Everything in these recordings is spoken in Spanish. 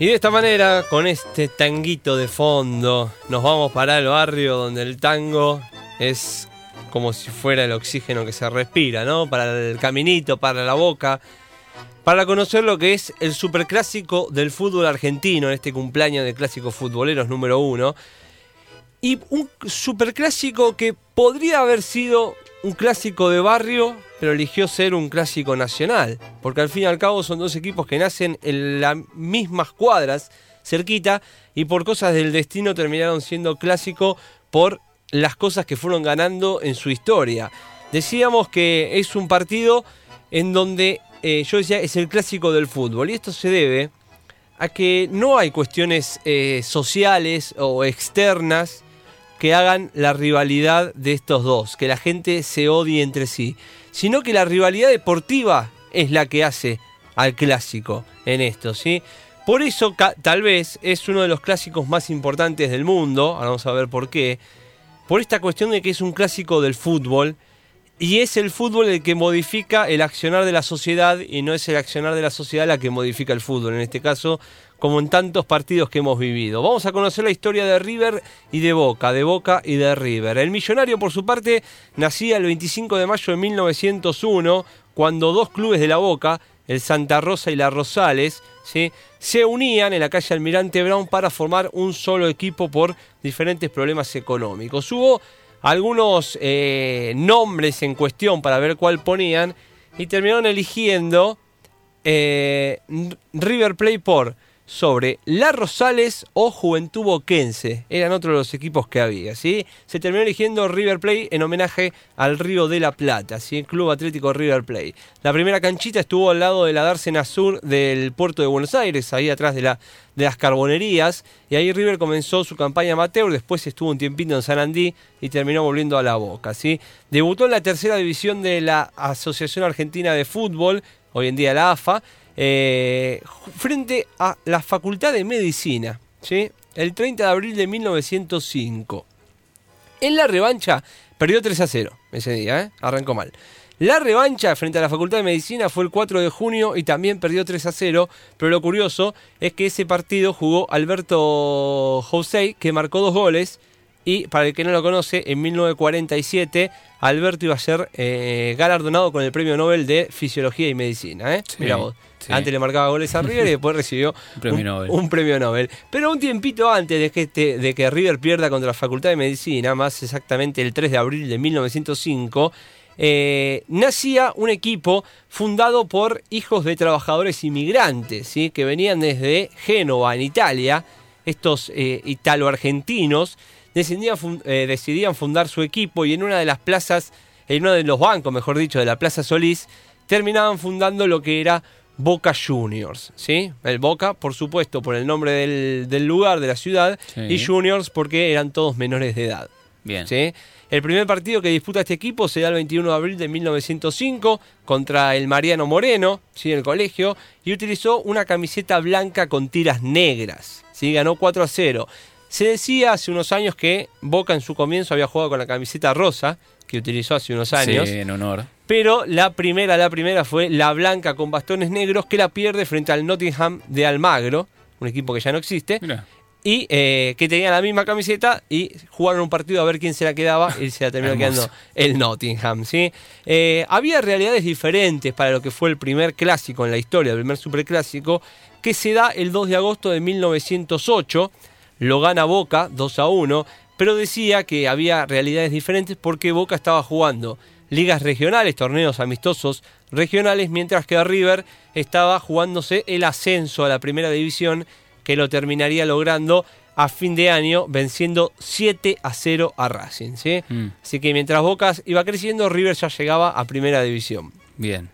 Y de esta manera, con este tanguito de fondo, nos vamos para el barrio donde el tango es como si fuera el oxígeno que se respira, ¿no? Para el caminito, para la boca, para conocer lo que es el superclásico del fútbol argentino en este cumpleaños de clásicos futboleros número uno. Y un superclásico que podría haber sido un clásico de barrio, pero eligió ser un clásico nacional, porque al fin y al cabo son dos equipos que nacen en las mismas cuadras, cerquita, y por cosas del destino terminaron siendo clásico por las cosas que fueron ganando en su historia. Decíamos que es un partido en donde, eh, yo decía, es el clásico del fútbol, y esto se debe a que no hay cuestiones eh, sociales o externas que hagan la rivalidad de estos dos, que la gente se odie entre sí, sino que la rivalidad deportiva es la que hace al clásico en esto, ¿sí? Por eso tal vez es uno de los clásicos más importantes del mundo, vamos a ver por qué, por esta cuestión de que es un clásico del fútbol, y es el fútbol el que modifica el accionar de la sociedad y no es el accionar de la sociedad la que modifica el fútbol. En este caso, como en tantos partidos que hemos vivido. Vamos a conocer la historia de River y de Boca, de Boca y de River. El millonario, por su parte, nacía el 25 de mayo de 1901, cuando dos clubes de la Boca, el Santa Rosa y la Rosales, ¿sí? se unían en la calle Almirante Brown para formar un solo equipo por diferentes problemas económicos. Hubo algunos eh, nombres en cuestión para ver cuál ponían y terminaron eligiendo eh, River Play por sobre La Rosales o Juventud Boquense. Eran otros los equipos que había. ¿sí? Se terminó eligiendo River Plate en homenaje al Río de la Plata, ¿sí? Club Atlético River Plate. La primera canchita estuvo al lado de la Dársena Sur del puerto de Buenos Aires, ahí atrás de, la, de las carbonerías. Y ahí River comenzó su campaña amateur, después estuvo un tiempito en San Andí y terminó volviendo a la Boca. ¿sí? Debutó en la tercera división de la Asociación Argentina de Fútbol, hoy en día la AFA, eh, frente a la Facultad de Medicina, ¿sí? el 30 de abril de 1905. En la revancha perdió 3 a 0 ese día, ¿eh? arrancó mal. La revancha frente a la Facultad de Medicina fue el 4 de junio y también perdió 3 a 0, pero lo curioso es que ese partido jugó Alberto José, que marcó dos goles, y para el que no lo conoce, en 1947 Alberto iba a ser eh, galardonado con el Premio Nobel de Fisiología y Medicina. ¿eh? Mira vos. Antes le marcaba goles a River y después recibió un, premio Nobel. Pero un tiempito antes de que, este, de que River pierda contra la Facultad de Medicina, más exactamente el 3 de abril de 1905, eh, nacía un equipo fundado por hijos de trabajadores inmigrantes, ¿sí? que venían desde Génova, en Italia, estos italo-argentinos, eh, decidían fundar su equipo y en una de las plazas, en uno de los bancos, mejor dicho, de la Plaza Solís, terminaban fundando lo que era Boca Juniors, ¿sí? El Boca, por supuesto, por el nombre del, lugar, de la ciudad, y Juniors porque eran todos menores de edad. Bien. ¿sí? El primer partido que disputa este equipo se da el 21 de abril de 1905 contra el Mariano Moreno, ¿sí? En el colegio, y utilizó una camiseta blanca con tiras negras, ¿sí? Ganó 4 a 0. Se decía hace unos años que Boca en su comienzo había jugado con la camiseta rosa, que utilizó hace unos años. Sí, en honor. Pero la primera, la primera fue la blanca con bastones negros que la pierde frente al Nottingham de Almagro, un equipo que ya no existe. Y eh, que tenía la misma camiseta y jugaron un partido a ver quién se la quedaba y se la terminó quedando el Nottingham. ¿sí? Eh, había realidades diferentes para lo que fue el primer clásico en la historia, el primer superclásico, que se da el 2 de agosto de 1908. Lo gana Boca 2 a 1, pero decía que había realidades diferentes porque Boca estaba jugando ligas regionales, torneos amistosos regionales, mientras que River estaba jugándose el ascenso a la primera división, que lo terminaría logrando a fin de año, venciendo 7 a 0 a Racing. ¿sí? Mm. Así que mientras Bocas iba creciendo, River ya llegaba a primera división. Bien.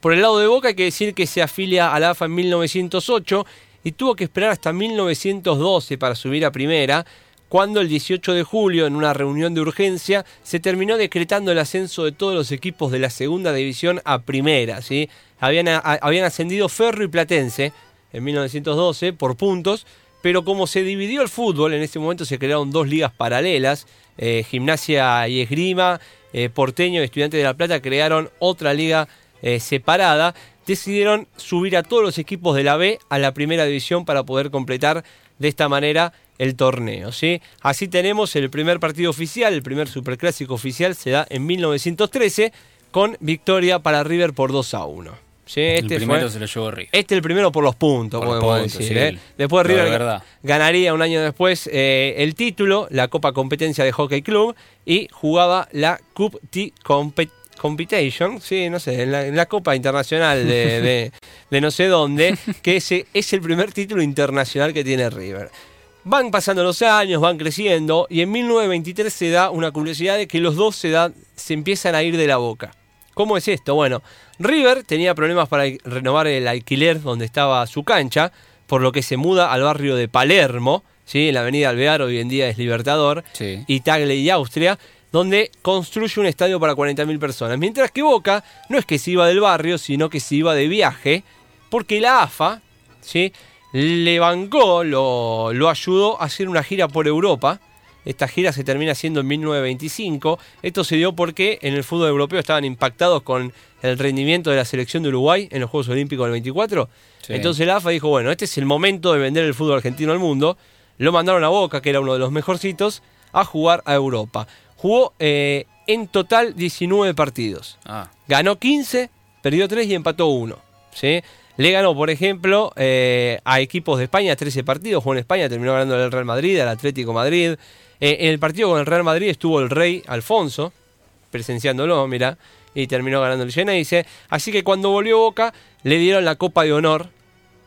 Por el lado de Boca hay que decir que se afilia a la AFA en 1908 y tuvo que esperar hasta 1912 para subir a primera, cuando el 18 de julio, en una reunión de urgencia, se terminó decretando el ascenso de todos los equipos de la segunda división a primera. ¿sí? Habían, habían ascendido Ferro y Platense en 1912 por puntos, pero como se dividió el fútbol, en ese momento se crearon dos ligas paralelas, eh, Gimnasia y Esgrima, eh, Porteño y Estudiantes de La Plata crearon otra liga eh, separada, decidieron subir a todos los equipos de la B a la primera división para poder completar de esta manera el torneo. ¿sí? Así tenemos el primer partido oficial, el primer superclásico oficial se da en 1913 con victoria para River por 2 a 1. ¿sí? Este el primero se lo llevó River. Este es el primero por los puntos, podemos decir. ¿eh? Después River ganaría un año después eh, el título, la Copa Competencia de Hockey Club y jugaba la Cup T Competition, sí, no sé, en la, Copa Internacional de, de, no sé dónde, que ese es el primer título internacional que tiene River. Van pasando los años, van creciendo y en 1923 se da una curiosidad de que los dos se, dan, se empiezan a ir de la boca. ¿Cómo es esto? Bueno, River tenía problemas para renovar el alquiler donde estaba su cancha, por lo que se muda al barrio de Palermo, ¿sí? en la avenida Alvear, hoy en día es Libertador, y Tagle y Austria, donde construye un estadio para 40.000 personas. Mientras que Boca no es que se iba del barrio, sino que se iba de viaje, porque la AFA, ¿sí? le bancó, lo, lo ayudó a hacer una gira por Europa. Esta gira se termina haciendo en 1925. Esto se dio porque en el fútbol europeo estaban impactados con el rendimiento de la selección de Uruguay en los Juegos Olímpicos del 24. Entonces la AFA dijo, bueno, este es el momento de vender el fútbol argentino al mundo. Lo mandaron a Boca, que era uno de los mejorcitos, a jugar a Europa. Jugó eh, en total 19 partidos. Ah. Ganó 15, perdió 3 y empató 1. ¿sí? Le ganó, por ejemplo, eh, a equipos de España 13 partidos. Jugó en España, terminó ganando el Real Madrid, al Atlético Madrid. Eh, en el partido con el Real Madrid estuvo el rey Alfonso, presenciándolo, mira, y terminó ganando el Geneise. Así que cuando volvió Boca, le dieron la Copa de Honor,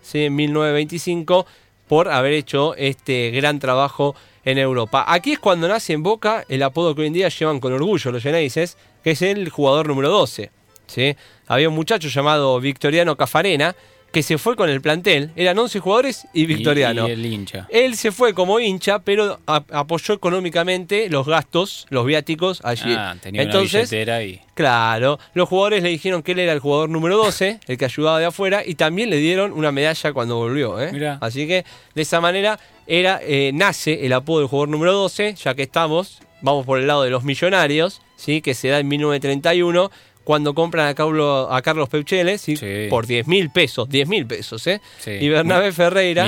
¿sí? en 1925, por haber hecho este gran trabajo en Europa. Aquí es cuando nace en Boca el apodo que hoy en día llevan con orgullo los Geneises, que es el jugador número 12. ¿sí? Había un muchacho llamado Victoriano Cafarena que se fue con el plantel. Eran 11 jugadores y Victoriano. Y, el hincha. Él se fue como hincha, pero apoyó económicamente los gastos, los viáticos allí. Ah, tenía Entonces, una y... Claro, los jugadores le dijeron que él era el jugador número 12, el que ayudaba de afuera, y también le dieron una medalla cuando volvió. ¿eh? Así que de esa manera era eh, nace el apodo del jugador número 12, ya que estamos, vamos por el lado de los millonarios, ¿sí? que se da en 1931 cuando compran a, Carlos, a Carlos Peucheles por 10 mil pesos, 10 mil pesos, ¿eh? Y Bernabé Ferreira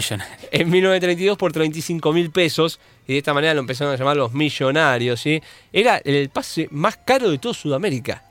en 1932 por 35 mil pesos. Y de esta manera lo empezaron a llamar los millonarios, ¿sí? Era el pase más caro de toda Sudamérica.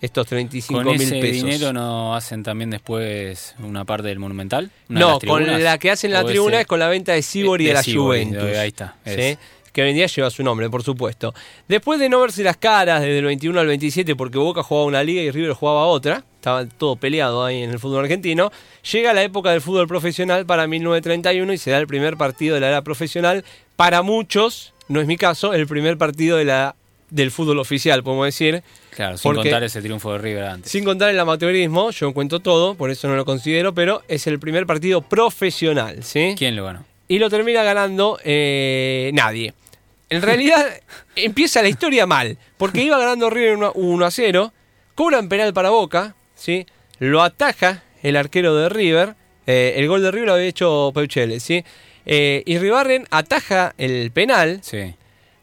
Estos 35 mil pesos. ¿Con ese dinero no hacen también después una parte del Monumental? no, con la que hacen la tribuna es con la venta de Sibor y de, la Juventus. Ahí está. ¿sí? Que hoy en día lleva su nombre, por supuesto. Después de no verse las caras desde el 21 al 27, porque Boca jugaba una liga y River jugaba otra, estaba todo peleado ahí en el fútbol argentino, llega la época del fútbol profesional para 1931 y se da el primer partido de la era profesional. Para muchos, no es mi caso, el primer partido de la, del fútbol oficial, podemos decir. Claro, sin contar ese triunfo de River antes. Sin contar el amateurismo, yo cuento todo, por eso no lo considero, pero es el primer partido profesional, ¿sí? ¿Quién lo ganó? y lo termina ganando eh, nadie. En realidad empieza la historia mal, porque iba ganando River 1 a 0, cobran penal para Boca, ¿sí? lo ataja el arquero de River, eh, el gol de River lo había hecho Peuchele, ¿sí? Eh, y Ribarren ataja el penal, sí.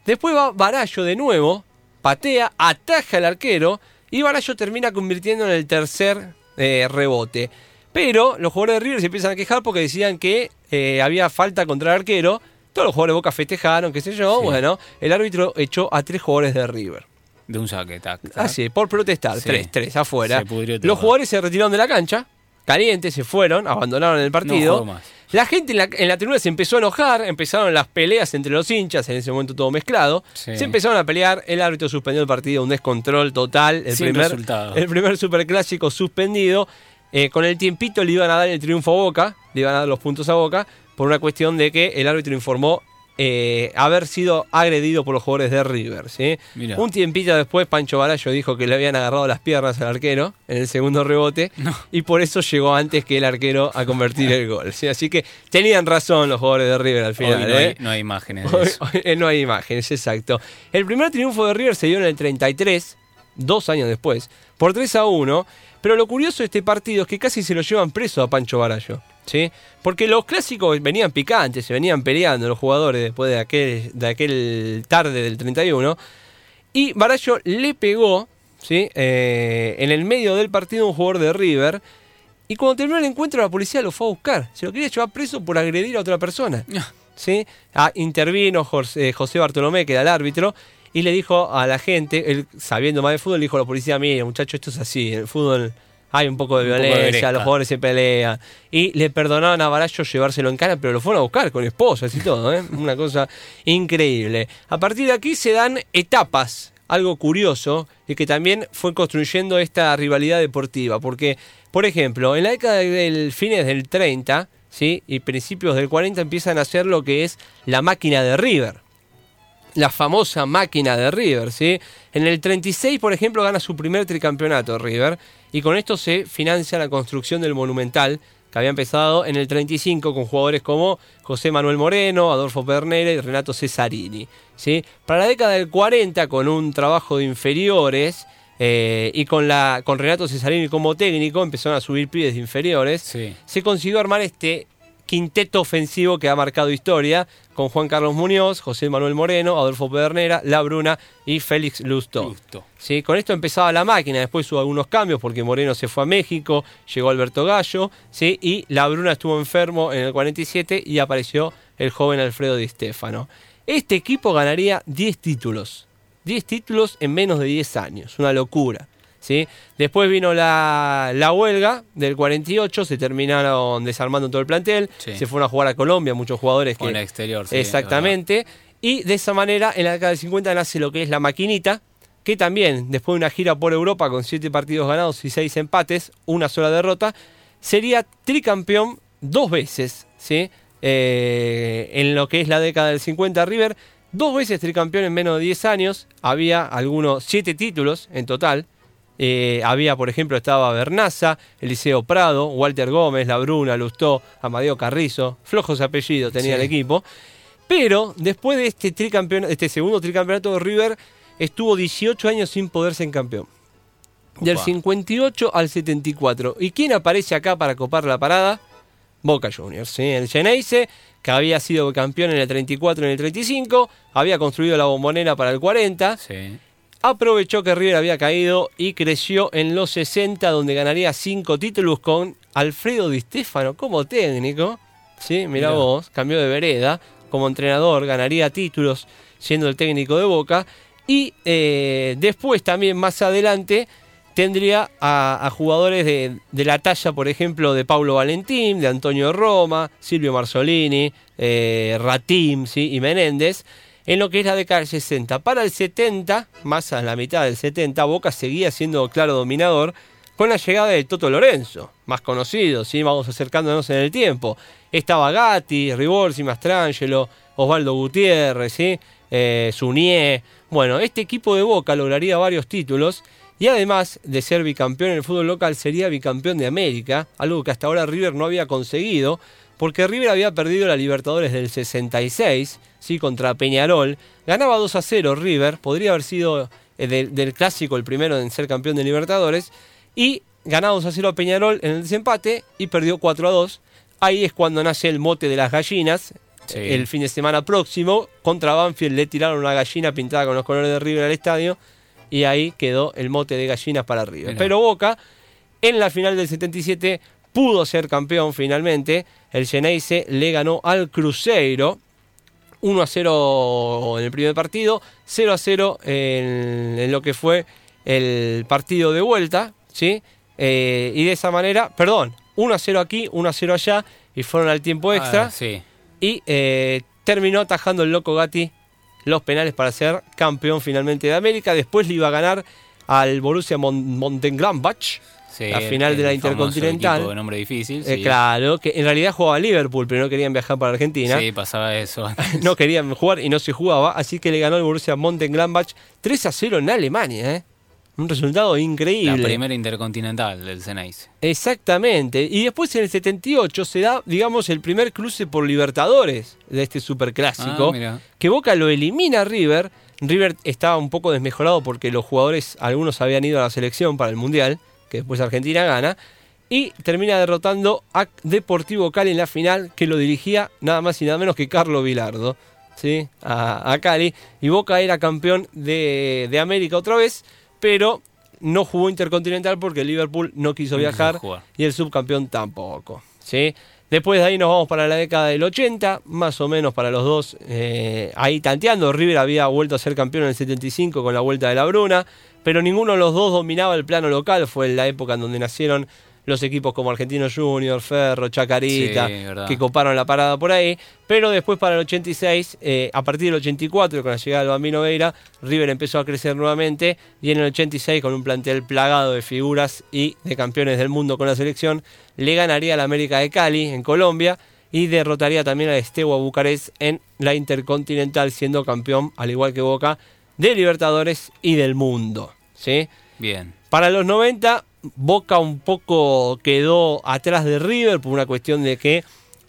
después va Barallo de nuevo, patea, ataja el arquero, y Barallo termina convirtiendo en el tercer rebote. Pero los jugadores de River se empiezan a quejar porque decían que eh, había falta contra el arquero. Todos los jugadores de Boca festejaron, qué sé yo. Bueno, el árbitro echó a tres jugadores de River. De un saque, tac. Ah, sí, por protestar. Tres, tres, afuera. Los jugadores se retiraron de la cancha, calientes, se fueron, abandonaron el partido. la gente en la, en la, tribuna se empezó a enojar, empezaron las peleas entre los hinchas, en ese momento todo mezclado. Se empezaron a pelear, el árbitro suspendió el partido, un descontrol total. El primer, el primer superclásico suspendido. Eh, con el tiempito le iban a dar el triunfo a Boca, le iban a dar los puntos a Boca, por una cuestión de que el árbitro informó eh, haber sido agredido por los jugadores de River. ¿sí? Un tiempito después, Pancho Barallo dijo que le habían agarrado las piernas al arquero en el segundo rebote No. y por eso llegó antes que el arquero a convertir el gol. ¿sí? Así que tenían razón los jugadores de River al Hoy final. no, hay, ¿eh? no hay imágenes de Hoy- eso. hoy no hay imágenes, exacto. El primer triunfo de River se dio en el 33, dos años después, por 3 a 1. Pero lo curioso de este partido es que casi se lo llevan preso a Pancho Barallo. ¿Sí? Porque los clásicos venían picantes, se venían peleando los jugadores después de aquel, de aquel tarde del 31. Y Barallo le pegó ¿sí? Eh, en el medio del partido un jugador de River. Y cuando terminó el encuentro, la policía lo fue a buscar. Se lo quería llevar preso por agredir a otra persona. ¿sí? Ah, intervino José, José Bartolomé, que era el árbitro, y le dijo a la gente, él sabiendo más de fútbol, le dijo a la policía, mire muchacho, esto es así, el fútbol hay un poco de Un poco de violencia, los jugadores se pelean. Y le perdonaron a Barallo llevárselo en cara, pero lo fueron a buscar con esposas y todo, ¿eh? una cosa increíble. A partir de aquí se dan etapas, algo curioso, y que también fue construyendo esta rivalidad deportiva, porque, por ejemplo, en la década del fines del 30, ¿sí? y principios del 40 empiezan a hacer lo que es la máquina de River. La famosa máquina de River, ¿sí? En el 36, por ejemplo, gana su primer tricampeonato River y con esto se financia la construcción del Monumental que había empezado en el 35 con jugadores como José Manuel Moreno, Adolfo Pernera y Renato Cesarini, ¿sí? Para la década del 40, con un trabajo de inferiores eh, y con, la, con Renato Cesarini como técnico, empezaron a subir pibes de inferiores Sí. se consiguió armar este quinteto ofensivo que ha marcado historia con Juan Carlos Muñoz, José Manuel Moreno, Adolfo Pedernera, La Bruna y Félix Lustó. Justo. Sí, con esto empezaba la máquina, después hubo algunos cambios porque Moreno se fue a México, llegó Alberto Gallo, ¿sí? y La Bruna estuvo enfermo en el 47 y apareció el joven Alfredo Di Stefano. Este equipo ganaría 10 títulos, 10 títulos en menos de 10 años, una locura. ¿Sí? Después vino la, la huelga del 48, se terminaron desarmando todo el plantel, Sí. se fueron a jugar a Colombia muchos jugadores Con que... el exterior, sí, Exactamente. Y de esa manera, en la década del 50 nace lo que es la maquinita, que también, después de una gira por Europa con 7 partidos ganados y 6 empates, una sola derrota, sería tricampeón dos veces, ¿sí? Eh, en lo que es la década del 50 River, dos veces tricampeón en menos de 10 años, había algunos 7 títulos en total. Eh, había, por ejemplo, estaba Bernaza, Eliseo Prado, Walter Gómez, La Bruna, Lustó, Amadeo Carrizo, flojos apellidos tenía Sí. el equipo. Pero después de este, tricampeón, este segundo tricampeonato de River, estuvo 18 años sin poder ser campeón. Del Opa. 58 al 74. ¿Y quién aparece acá para copar la parada? Boca Juniors. ¿sí? El Geneise, que había sido campeón en el 34 y en el 35, había construido la bombonera para el 40, Sí. Aprovechó que River había caído y creció en los 60, donde ganaría 5 títulos con Alfredo Di Stefano como técnico. ¿sí? Mirá Mirá. vos, cambió de vereda. Como entrenador ganaría títulos siendo el técnico de Boca. Y eh, después también más adelante tendría a, a jugadores de, de la talla, por ejemplo, de Paulo Valentín, de Antonio Roma, Silvio Marzolini, eh, Ratim ¿sí? y Menéndez, en lo que es la década del 60. Para el 70, más a la mitad del 70, Boca seguía siendo claro dominador con la llegada de Toto Lorenzo, más conocido, ¿sí? vamos acercándonos en el tiempo. Estaba Gatti, Riborsi, Mastrangelo, Osvaldo Gutiérrez, ¿sí? eh. Bueno, este equipo de Boca lograría varios títulos y además de ser bicampeón en el fútbol local, sería bicampeón de América, algo que hasta ahora River no había conseguido, porque River había perdido la Libertadores del 66, ¿sí? contra Peñarol. Ganaba 2 a 0 River, podría haber sido eh, del, del clásico el primero en ser campeón de Libertadores, y ganaba 2 a 0 a Peñarol en el desempate y perdió 4 a 2. Ahí es cuando nace el mote de las gallinas. Sí. El fin de semana próximo, contra Banfield le tiraron una gallina pintada con los colores de River al estadio y ahí quedó el mote de gallinas para River. Pero Boca, en la final del 77, pudo ser campeón finalmente. El Geneise le ganó al Cruzeiro. 1 a 0 en el primer partido, 0 a 0 en, en lo que fue el partido de vuelta, ¿sí? Eh, y de esa manera, perdón, 1 a 0 aquí, 1 a 0 allá, y fueron al tiempo extra. Ah, sí. Y eh, terminó atajando el loco Gatti los penales para ser campeón finalmente de América. Después le iba a ganar al Borussia Mönchengladbach Sí, la final de la el Intercontinental. de nombre difícil. Eh, claro, que en realidad jugaba Liverpool, pero no querían viajar para Argentina. Sí, pasaba eso. No querían jugar y no se jugaba, así que le ganó el Borussia Mönchengladbach 3 a 0 en Alemania, ¿eh? Un resultado La increíble. primera intercontinental del Ceneice. Exactamente. Y después en el 78 se da, digamos, el primer cruce por Libertadores de este superclásico. Ah, que Boca lo elimina a River. River estaba un poco desmejorado porque los jugadores, algunos habían ido a la selección para el Mundial, que después Argentina gana. Y termina derrotando a Deportivo Cali en la final, que lo dirigía nada más y nada menos que Carlos Vilardo. ¿sí? A, a Cali. Y Boca era campeón de, de América otra vez, pero no jugó Intercontinental porque Liverpool no quiso viajar y el subcampeón tampoco. ¿sí? Después de ahí nos vamos para la década del 80, más o menos para los dos, eh, ahí tanteando. River había vuelto a ser campeón en el 75 con la vuelta de la Bruna, pero ninguno de los dos dominaba el plano local. Fue la época en donde nacieron los equipos como Argentino Junior, Ferro, Chacarita, Sí, que coparon la parada por ahí. Pero después para el 86, eh, a partir del 84, con la llegada del Bambino Veira, River empezó a crecer nuevamente y en el 86, con un plantel plagado de figuras y de campeones del mundo con la selección, le ganaría al América de Cali en Colombia y derrotaría también al Steaua Bucarest en la Intercontinental, siendo campeón, al igual que Boca, de Libertadores y del mundo. ¿sí? Bien. Para los 90, Boca un poco quedó atrás de River por una cuestión de que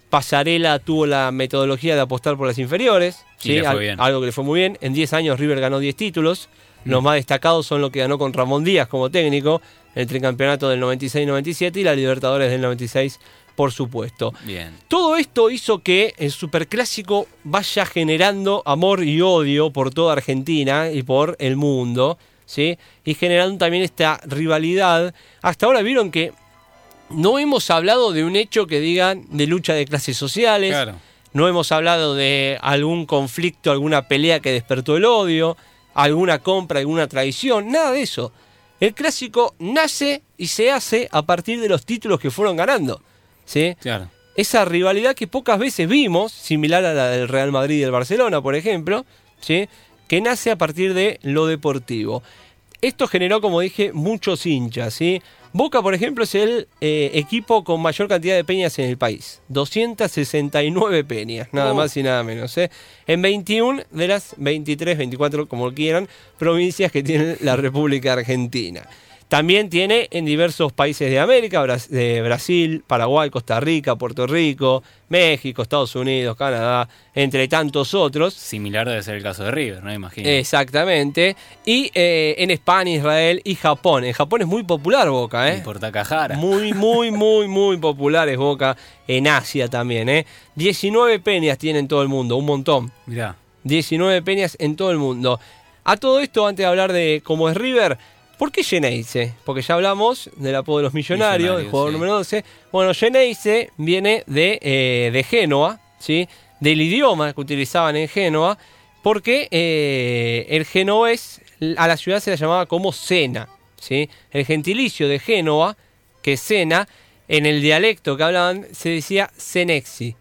Pasarela tuvo la metodología de apostar por las inferiores. Al- bien. Algo que le fue muy bien. En 10 años River ganó 10 títulos. Los más destacados son los que ganó con Ramón Díaz como técnico, el tricampeonato del 96-97 y la Libertadores del 96, por supuesto. Bien. Todo esto hizo que el Superclásico vaya generando amor y odio por toda Argentina y por el mundo, ¿sí? Y generando también esta rivalidad. Hasta ahora vieron que no hemos hablado de un hecho que digan de lucha de clases sociales, Claro. no hemos hablado de algún conflicto, alguna pelea que despertó el odio, alguna compra, alguna traición, nada de eso. El clásico nace y se hace a partir de los títulos que fueron ganando. ¿Sí? Claro. esa rivalidad que pocas veces vimos, similar a la del Real Madrid y el Barcelona, por ejemplo, ¿sí? que nace a partir de lo deportivo. Esto generó, como dije, muchos hinchas. ¿sí? Boca, por ejemplo, es el eh, equipo con mayor cantidad de peñas en el país. 269 peñas, nada Oh. más y nada menos. ¿eh? En 21 de las 23, 24, como quieran, provincias que tiene la República Argentina. También tiene en diversos países de América, de Brasil, Paraguay, Costa Rica, Puerto Rico, México, Estados Unidos, Canadá, entre tantos otros. Similar debe ser el caso de River, ¿no? Imagino. Exactamente. Y eh, en España, Israel y Japón. En Japón es muy popular Boca, ¿eh? Y por Takahara. Muy, muy, muy, muy popular es Boca. En Asia también, ¿eh? 19 peñas tiene en todo el mundo, un montón. Mirá. 19 peñas en todo el mundo. A todo esto, antes de hablar de cómo es River, ¿por qué Geneise? Porque ya hablamos del apodo de los millonarios, Millonarios, el jugador sí. número 12. Bueno, Geneise viene de, eh, de Génova, ¿sí? Del idioma que utilizaban en Génova, porque eh, el genovés a la ciudad se la llamaba como Sena, ¿sí? El gentilicio de Génova, que es Sena, en el dialecto que hablaban se decía Senexi,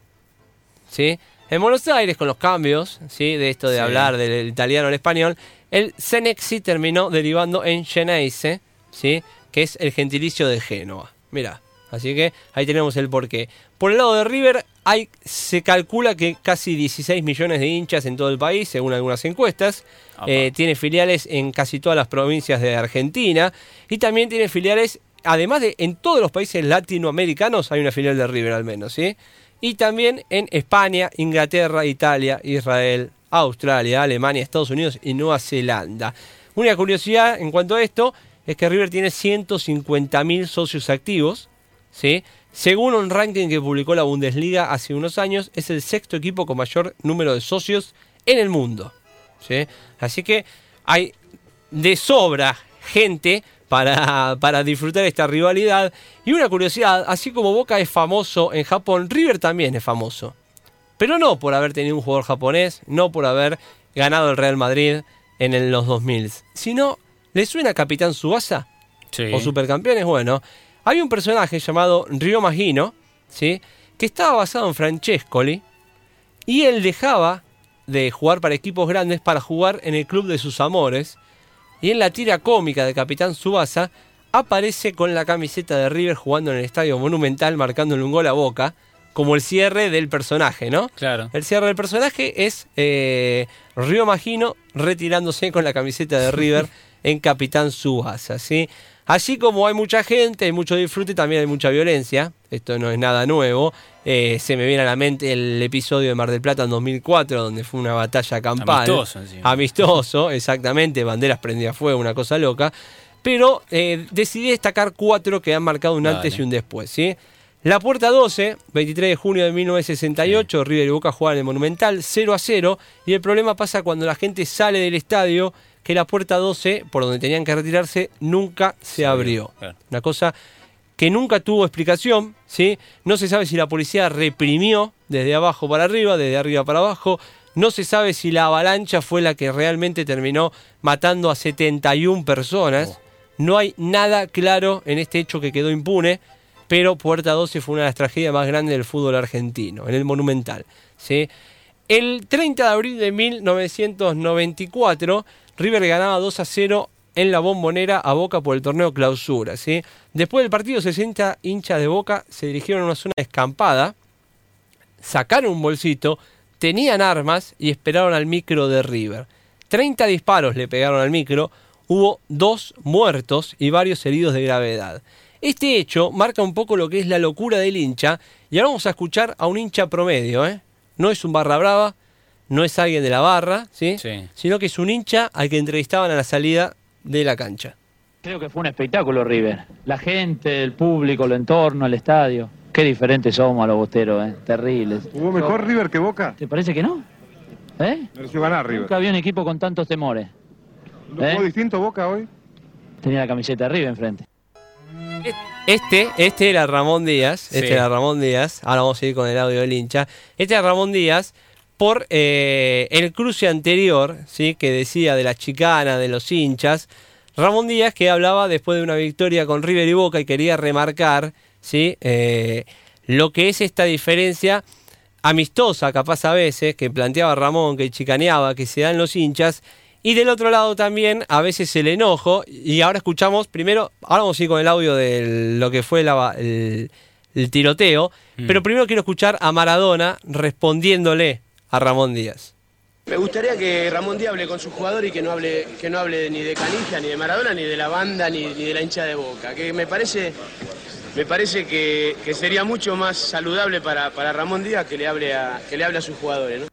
¿sí? En Buenos Aires, con los cambios, ¿sí? De esto de Sí. hablar del italiano al español, el Senexi terminó derivando en Geneise, ¿sí? Que es el gentilicio de Génova. Mira, así que ahí tenemos el porqué. Por el lado de River, hay, se calcula que casi 16 millones de hinchas en todo el país, según algunas encuestas. Eh, tiene filiales en casi todas las provincias de Argentina y también tiene filiales, además de en todos los países latinoamericanos hay una filial de River al menos, ¿sí? Y también en España, Inglaterra, Italia, Israel, Australia, Alemania, Estados Unidos y Nueva Zelanda. Una curiosidad en cuanto a esto es que River tiene 150.000 socios activos, ¿sí? Según un ranking que publicó la Bundesliga hace unos años, es el sexto equipo con mayor número de socios en el mundo. ¿sí? Así que hay de sobra gente para, para disfrutar esta rivalidad. Y una curiosidad, así como Boca es famoso en Japón, River también es famoso. Pero no por haber tenido un jugador japonés, no por haber ganado el Real Madrid en el- los 2000, sino, ¿le suena Capitán Subasa? Sí. o supercampeones, bueno, hay un personaje llamado Rio Magino, ¿sí? que estaba basado en Francescoli, y él dejaba de jugar para equipos grandes para jugar en el club de sus amores, y en la tira cómica de Capitán Subasa aparece con la camiseta de River jugando en el Estadio Monumental, marcándole un gol a Boca, como el cierre del personaje, ¿no? Claro. El cierre del personaje es eh, Río Magino retirándose con la camiseta de River en Capitán Subasa, ¿sí? Así como hay mucha gente, hay mucho disfrute, también hay mucha violencia. Esto no es nada nuevo. Eh, se me viene a la mente el episodio de Mar del Plata en 2004, donde fue una batalla campal. Amistoso, encima. Amistoso, exactamente. Banderas prendidas fuego, una cosa loca. Pero eh, decidí destacar cuatro que han marcado un Dale. antes y un después. ¿sí? La Puerta 12, 23 de junio de 1968, River y Boca juegan en el Monumental 0 a 0. Y el problema pasa cuando la gente sale del estadio, que la Puerta 12, por donde tenían que retirarse, nunca se, abrió. Una cosa que nunca tuvo explicación, ¿sí? No se sabe si la policía reprimió desde abajo para arriba, desde arriba para abajo. No se sabe si la avalancha fue la que realmente terminó matando a 71 personas. Oh. No hay nada claro en este hecho que quedó impune, pero Puerta 12 fue una de las tragedias más grandes del fútbol argentino, en el Monumental. ¿sí? El 30 de abril de 1994, River ganaba 2 a 0 en la bombonera a Boca por el torneo clausura. ¿sí? Después del partido, 60 hinchas de Boca se dirigieron a una zona escampada, sacaron un bolsito, tenían armas y esperaron al micro de River. 30 disparos le pegaron al micro, hubo dos muertos y varios heridos de gravedad. Este hecho marca un poco lo que es la locura del hincha y ahora vamos a escuchar a un hincha promedio, ¿eh? No es un barra brava, no es alguien de la barra, ¿sí? Sí. Sino que es un hincha al que entrevistaban a la salida de la cancha. Creo que fue un espectáculo, River. La gente, el público, el entorno, el estadio. Qué diferentes somos a los bosteros, ¿eh? Terribles. ¿Jugó mejor River que Boca? ¿Te parece que no? ¿Eh? Mereció ganar River. Nunca había un equipo con tantos temores. ¿No ¿Eh? distinto Boca hoy? Tenía la camiseta de River enfrente. Este, este era Ramón Díaz, este era Ramón Díaz, ahora vamos a ir con el audio del hincha. Este era Ramón Díaz por eh, el cruce anterior, ¿sí? que decía de la chicana, de los hinchas. Ramón Díaz que hablaba después de una victoria con River y Boca y quería remarcar ¿sí? Eh, lo que es esta diferencia amistosa, capaz a veces, que planteaba Ramón, que chicaneaba, que se dan los hinchas. Y del otro lado también, a veces el enojo. Y ahora escuchamos, primero, ahora vamos a ir con el audio de lo que fue la- el, el tiroteo. Pero primero quiero escuchar a Maradona respondiéndole a Ramón Díaz. Me gustaría que Ramón Díaz hable con su jugador y que no hable, que no hable ni de Canilla, ni de Maradona, ni de la banda, ni, ni de la hincha de Boca. Que me parece, me parece que, que sería mucho más saludable para, para Ramón Díaz que le hable a, que le hable a sus jugadores. ¿no?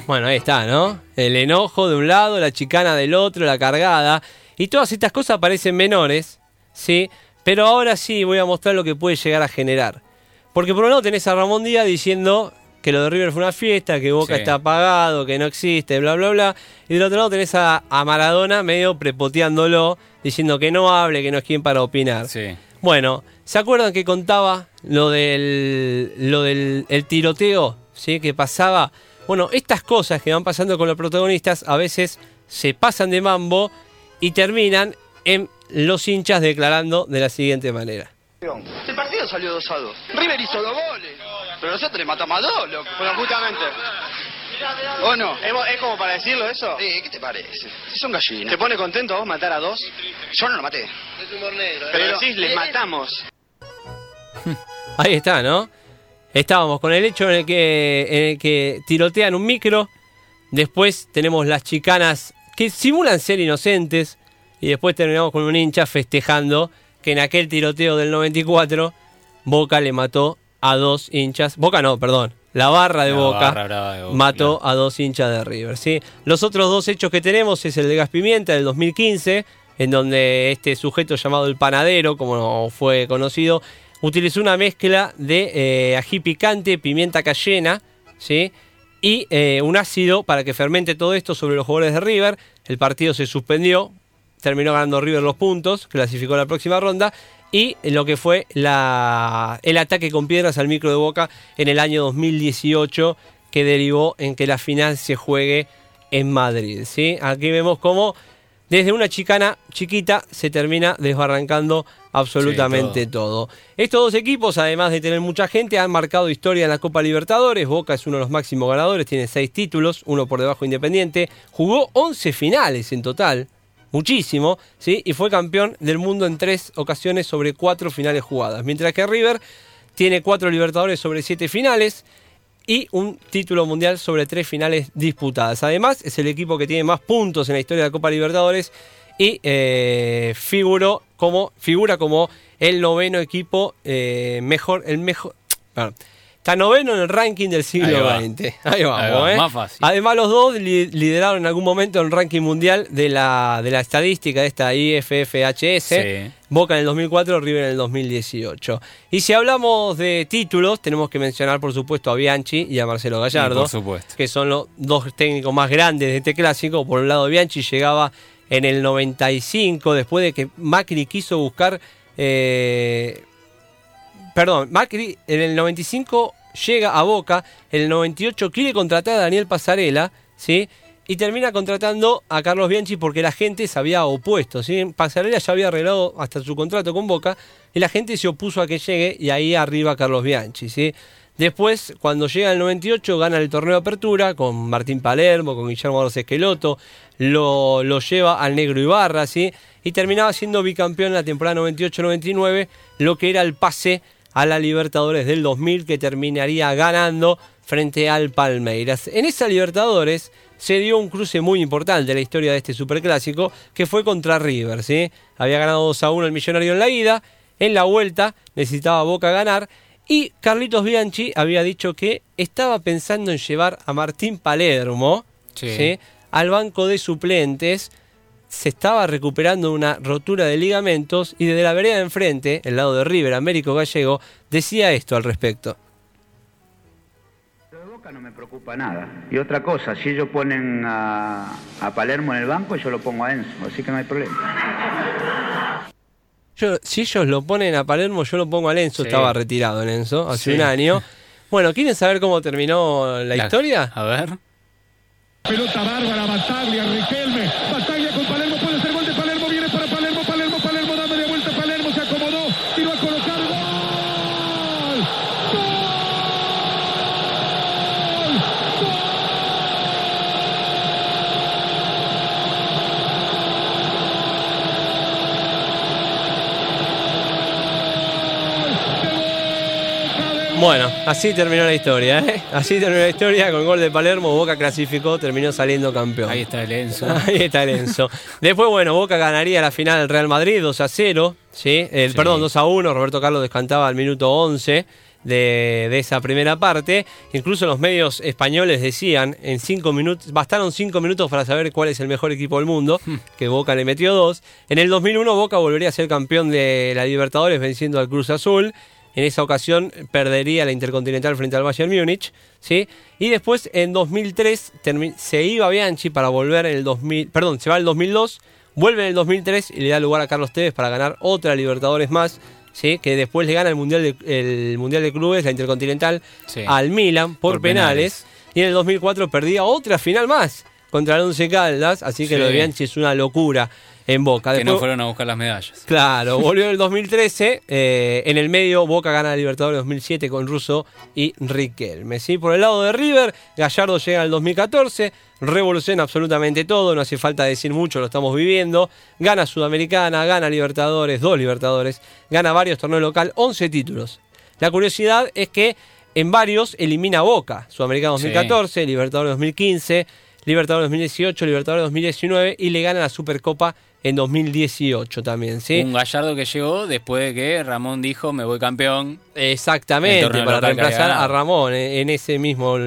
Bueno, ahí está, ¿no? El enojo de un lado, la chicana del otro, la cargada. Y todas estas cosas parecen menores, ¿sí? Pero ahora sí voy a mostrar lo que puede llegar a generar. Porque por un lado tenés a Ramón Díaz diciendo que lo de River fue una fiesta, que Boca Sí. está apagado, que no existe, bla, bla, bla. Y del otro lado tenés a, a Maradona medio prepoteándolo, diciendo que no hable, que no es quien para opinar. Sí. Bueno, ¿se acuerdan que contaba lo del, lo del el tiroteo? ¿Sí? Que pasaba. Bueno, estas cosas que van pasando con los protagonistas a veces se pasan de mambo y terminan en los hinchas declarando de la siguiente manera. El partido salió 2 a 2. River hizo dos goles. Pero nosotros le matamos a dos, loco. Bueno, justamente. ¿O no? ¿Es, es como para decirlo eso? Eh, ¿Qué te parece? Si son gallinas. ¿Te pone contento vos matar a dos? Yo no lo maté. Pero decís, les matamos. Ahí está, ¿no? Estábamos con el hecho en el que, en el que tirotean un micro. Después tenemos las chicanas que simulan ser inocentes. Y después terminamos con un hincha festejando que en aquel tiroteo del 94 Boca le mató a dos hinchas. Boca no, perdón. La barra de La Boca barra brava de Boca, mató claro. a dos hinchas de River. ¿sí? Los otros dos hechos que tenemos es el de Gas Pimienta del 2015, en donde este sujeto llamado el panadero, como fue conocido, utilizó una mezcla de eh, ají picante, pimienta cayena, ¿sí? y eh, un ácido para que fermente todo esto sobre los jugadores de River. El partido se suspendió, terminó ganando River los puntos, clasificó la próxima ronda. Y lo que fue la, el ataque con piedras al micro de Boca en el año 2018, que derivó en que la final se juegue en Madrid. ¿sí? Aquí vemos cómo desde una chicana chiquita se termina desbarrancando absolutamente Sí, todo. Estos dos equipos, además de tener mucha gente, han marcado historia en la Copa Libertadores. Boca es uno de los máximos ganadores, tiene seis títulos, uno por debajo de Independiente. Jugó 11 finales en total. muchísimo, ¿sí? y fue campeón del mundo en tres ocasiones sobre cuatro finales jugadas. Mientras que River tiene cuatro Libertadores sobre siete finales y un título mundial sobre tres finales disputadas. Además, es el equipo que tiene más puntos en la historia de la Copa Libertadores y eh, como, figura como el noveno equipo eh, mejor, el mejor, perdón, está noveno en el ranking del siglo Ahí. XX. Ahí vamos, Ahí va, ¿eh? más fácil. Además, los dos li- lideraron en algún momento el ranking mundial de la, de la estadística de esta IFFHS. Sí. Boca en el 2004, River en el 2018. Y si hablamos de títulos, tenemos que mencionar, por supuesto, a Bianchi y a Marcelo Gallardo por supuesto. que son los dos técnicos más grandes de este clásico. Por un lado, Bianchi llegaba en el 95, después de que Macri quiso buscar. eh, perdón, Macri en el 95 llega a Boca, en el 98 quiere contratar a Daniel Pasarela, ¿sí? Y termina contratando a Carlos Bianchi porque la gente se había opuesto. ¿sí? Pasarela ya había arreglado hasta su contrato con Boca y la gente se opuso a que llegue y ahí arriba Carlos Bianchi. ¿sí? Después, cuando llega el 98, gana el torneo de apertura con Martín Palermo, con Guillermo Arroz Esqueloto, lo, lo lleva al Negro Ibarra, ¿sí? y terminaba siendo bicampeón en la temporada 98-99, lo que era el pase a la Libertadores del 2000, que terminaría ganando frente al Palmeiras. En esa Libertadores se dio un cruce muy importante en la historia de este superclásico, que fue contra River. ¿sí? Había ganado 2 a 1 el Millonario en la ida, en la vuelta necesitaba Boca ganar. Y Carlitos Bianchi había dicho que estaba pensando en llevar a Martín Palermo Sí. ¿sí? al banco de suplentes. Se estaba recuperando una rotura de ligamentos y desde la vereda de enfrente, el lado de River, Américo Gallego, decía esto al respecto. Lo de Boca no me preocupa nada. Y otra cosa, si ellos ponen a, a Palermo en el banco, yo lo pongo a Enzo, así que no hay problema. Yo, si ellos lo ponen a Palermo, yo lo pongo a Lenzo. Sí. Estaba retirado en Enzo hace Sí. un año. Bueno, ¿quieren saber cómo terminó la, La- historia? A ver. Pelota bárbara, Bataglia, Riquelme. Bataglia con Palermo, puede ser gol de Palermo, viene para Palermo, Palermo, Palermo, dándole vuelta a Palermo, se acomodó, tiró a colocar gol. Bueno, así terminó la historia, ¿eh? Así terminó la historia con gol de Palermo. Boca clasificó, terminó saliendo campeón. Ahí está el Enzo. Ahí está el Enzo. Después, bueno, Boca ganaría la final del Real Madrid 2 a 0, ¿sí? El, Sí. Perdón, 2 a 1. Roberto Carlos descantaba al minuto 11 de, de esa primera parte. Incluso los medios españoles decían, en cinco minutos, bastaron 5 minutos para saber cuál es el mejor equipo del mundo, que Boca le metió 2. En el 2001 Boca volvería a ser campeón de la Libertadores venciendo al Cruz Azul. En esa ocasión perdería la Intercontinental frente al Bayern Múnich, ¿sí? Y después en 2003 termi- se iba Bianchi para volver en el 2000, perdón, se va el 2002, vuelve en el 2003 y le da lugar a Carlos Tevez para ganar otra Libertadores más, ¿sí? Que después le gana el Mundial de, el mundial de Clubes, la Intercontinental, Sí. al Milan por, Por penales. Y en el 2004 perdía otra final más contra el Once Caldas, así que Sí. lo de Bianchi es una locura en Boca. Que Después- no fueron a buscar las medallas. Claro, volvió en el 2013. eh, en el medio, Boca gana la Libertadores 2007 con Russo y Riquelme. ¿sí? Por el lado de River, Gallardo llega al 2014. Revoluciona absolutamente todo, no hace falta decir mucho, lo estamos viviendo. Gana Sudamericana, gana Libertadores, dos Libertadores, gana varios torneos local, 11 títulos. La curiosidad es que en varios elimina Boca. Sudamericana 2014, Libertadores 2015, Libertadores 2018, Libertadores 2019 y le gana la Supercopa en 2018 también, ¿sí? Un Gallardo que llegó después de que Ramón dijo me voy campeón. Exactamente, para reemplazar a. Ramón en, en ese mismo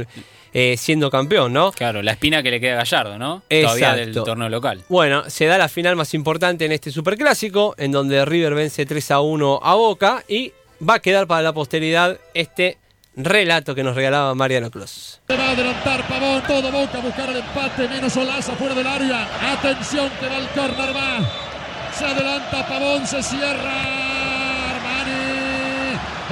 eh, siendo campeón, ¿no? Claro, la espina que le queda a Gallardo, ¿no? Todavía del torneo local. Bueno, se da la final más importante en este superclásico, en donde River vence 3 a 1 a Boca y va a quedar para la posteridad este relato que nos regalaba Mariano Clos. Se va a adelantar Pavón, todo Boca a buscar el empate, menos Olaza fuera del área. Atención que va el córner, va. Se adelanta Pavón, se cierra Armani.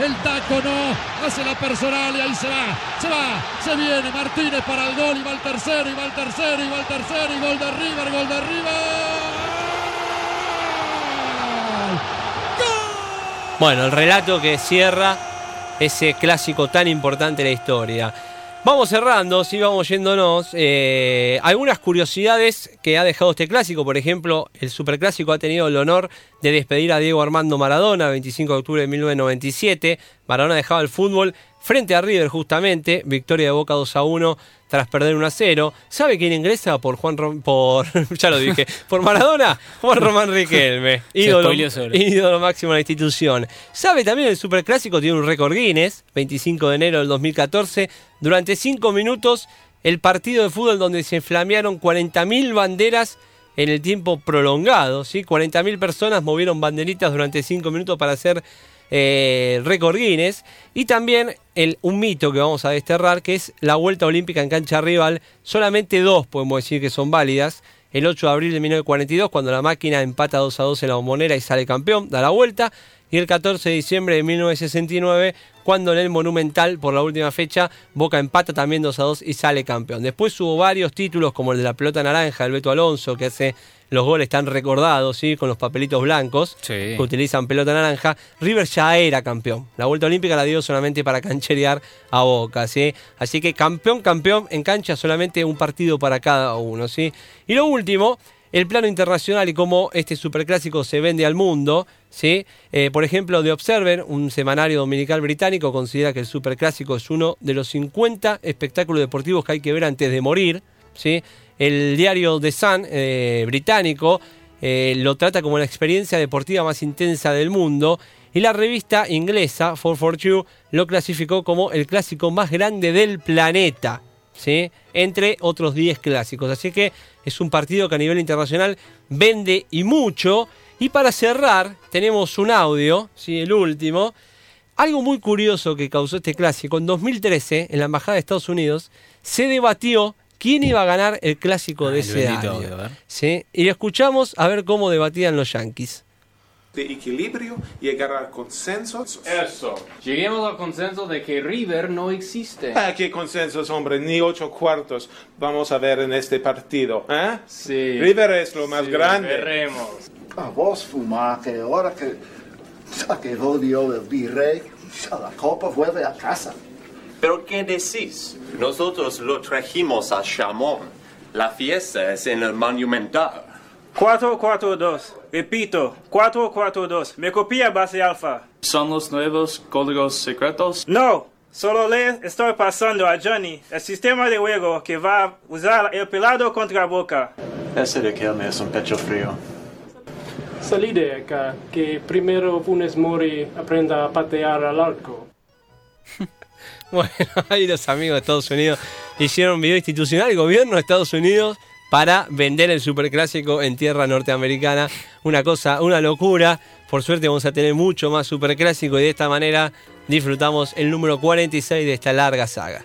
El taco no, hace la personal y ahí se va, se va, se viene Martínez para el gol y va el tercero, y va el tercero, y va el tercero, y gol de River, gol de River. Bueno, el relato que cierra ese clásico tan importante de la historia. Vamos cerrando, sí, vamos yéndonos. Eh, algunas curiosidades que ha dejado este clásico, por ejemplo, el Superclásico ha tenido el honor de despedir a Diego Armando Maradona, 25 de octubre de 1997. Maradona dejaba el fútbol frente a River justamente, victoria de Boca 2 a 1 tras perder 1 a 0. ¿Sabe quién ingresa por Juan Rom- por ya lo dije, por Maradona? Juan Román Riquelme, ídolo, ídolo máximo de la institución. ¿Sabe también el Superclásico tiene un récord Guinness, 25 de enero del 2014, durante 5 minutos el partido de fútbol donde se flamearon 40.000 banderas en el tiempo prolongado, ¿sí? 40.000 personas movieron banderitas durante 5 minutos para hacer eh, récord Guinness. Y también el, un mito que vamos a desterrar, que es la vuelta olímpica en cancha rival. Solamente dos podemos decir que son válidas. El 8 de abril de 1942, cuando la máquina empata 2 a 2 en la bombonera y sale campeón, da la vuelta. Y el 14 de diciembre de 1969, cuando en el Monumental, por la última fecha, Boca empata también 2 a 2 y sale campeón. Después hubo varios títulos, como el de la pelota naranja, el Beto Alonso, que hace los goles tan recordados, ¿sí? con los papelitos blancos, Sí. que utilizan pelota naranja. River ya era campeón. La vuelta olímpica la dio solamente para cancherear a Boca, ¿sí? Así que campeón, campeón, en cancha solamente un partido para cada uno, ¿sí? Y lo último, el plano internacional y cómo este superclásico se vende al mundo, ¿sí? Eh, por ejemplo, The Observer, un semanario dominical británico, considera que el superclásico es uno de los 50 espectáculos deportivos que hay que ver antes de morir, ¿sí? El diario The Sun, eh, británico, eh, lo trata como la experiencia deportiva más intensa del mundo y la revista inglesa 442 lo clasificó como el clásico más grande del planeta, ¿sí? entre otros 10 clásicos. Así que es un partido que a nivel internacional vende y mucho. Y para cerrar, tenemos un audio, ¿sí? el último. Algo muy curioso que causó este clásico, en 2013, en la Embajada de Estados Unidos, se debatió quién iba a ganar el clásico de Ah, ese año. audio. ¿sí? Y lo escuchamos a ver cómo debatían los Yankees. De equilibrio, llegar al consenso. Eso. Lleguemos al consenso de que River no existe. Ah, qué consensos, hombre, ni ocho cuartos vamos a ver en este partido, ¿eh? Sí. River es lo más Sí, grande. Veremos. A vos fumar, que ahora que ya quedó Dios el virrey, ya la copa vuelve a casa. ¿Pero qué decís? Nosotros lo trajimos a Chamón. La fiesta es en el Monumental. 442. Repito, 442. Me copia base alfa. ¿Son los nuevos códigos secretos? No, solo le estoy pasando a Johnny el sistema de juego que va a usar el pelado contra Boca. Ese de Kelme es un pecho frío. Salí de acá, que primero Funes Mori aprenda a patear al arco. Bueno, ahí los amigos de Estados Unidos hicieron un video institucional, el gobierno de Estados Unidos, para vender el superclásico en tierra norteamericana. Una cosa, una locura. Por suerte vamos a tener mucho más superclásico y de esta manera disfrutamos el número 46 de esta larga saga.